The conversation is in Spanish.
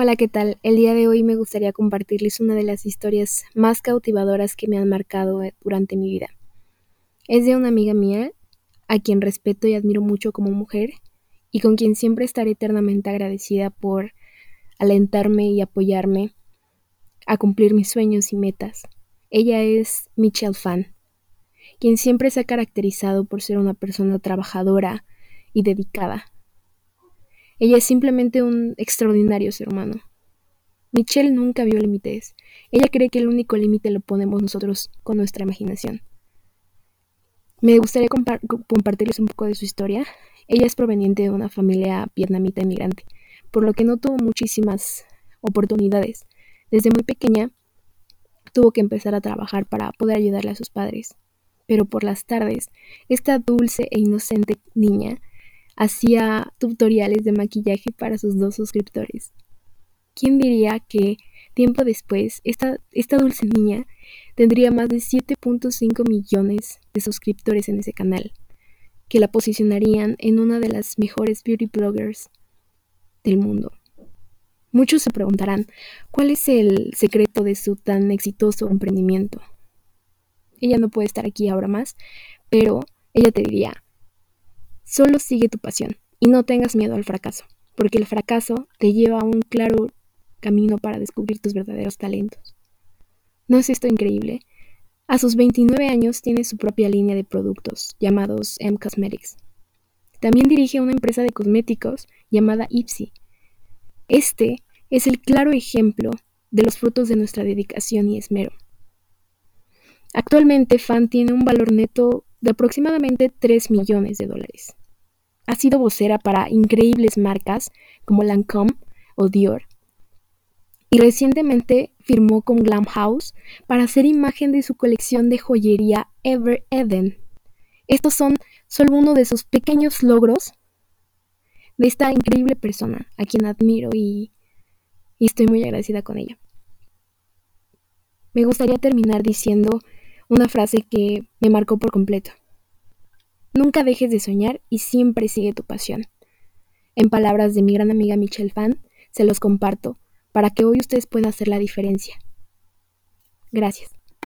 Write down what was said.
Hola, ¿qué tal? El día de hoy me gustaría compartirles una de las historias más cautivadoras que me han marcado eh, durante mi vida. Es de una amiga mía, a quien respeto y admiro mucho como mujer, y con quien siempre estaré eternamente agradecida por alentarme y apoyarme a cumplir mis sueños y metas. Ella es Michelle Fan, quien siempre se ha caracterizado por ser una persona trabajadora y dedicada ella es simplemente un extraordinario ser humano. Michelle nunca vio límites. Ella cree que el único límite lo ponemos nosotros con nuestra imaginación. Me gustaría compartirles un poco de su historia. Ella es proveniente de una familia vietnamita inmigrante, por lo que no tuvo muchísimas oportunidades. Desde muy pequeña tuvo que empezar a trabajar para poder ayudarle a sus padres. Pero por las tardes, esta dulce e inocente niña hacía tutoriales de maquillaje para sus dos suscriptores. ¿Quién diría que tiempo después esta, esta dulce niña tendría más de 7.5 millones de suscriptores en ese canal, que la posicionarían en una de las mejores beauty bloggers del mundo? Muchos se preguntarán, ¿cuál es el secreto de su tan exitoso emprendimiento? Ella no puede estar aquí ahora más, pero ella te diría, Solo sigue tu pasión y no tengas miedo al fracaso, porque el fracaso te lleva a un claro camino para descubrir tus verdaderos talentos. ¿No es esto increíble? A sus 29 años tiene su propia línea de productos llamados M Cosmetics. También dirige una empresa de cosméticos llamada Ipsy. Este es el claro ejemplo de los frutos de nuestra dedicación y esmero. Actualmente Fan tiene un valor neto de aproximadamente 3 millones de dólares. Ha sido vocera para increíbles marcas como Lancome o Dior. Y recientemente firmó con Glam House para hacer imagen de su colección de joyería Ever Eden. Estos son solo uno de sus pequeños logros de esta increíble persona, a quien admiro y, y estoy muy agradecida con ella. Me gustaría terminar diciendo una frase que me marcó por completo. Nunca dejes de soñar y siempre sigue tu pasión. En palabras de mi gran amiga Michelle Fan, se los comparto para que hoy ustedes puedan hacer la diferencia. Gracias.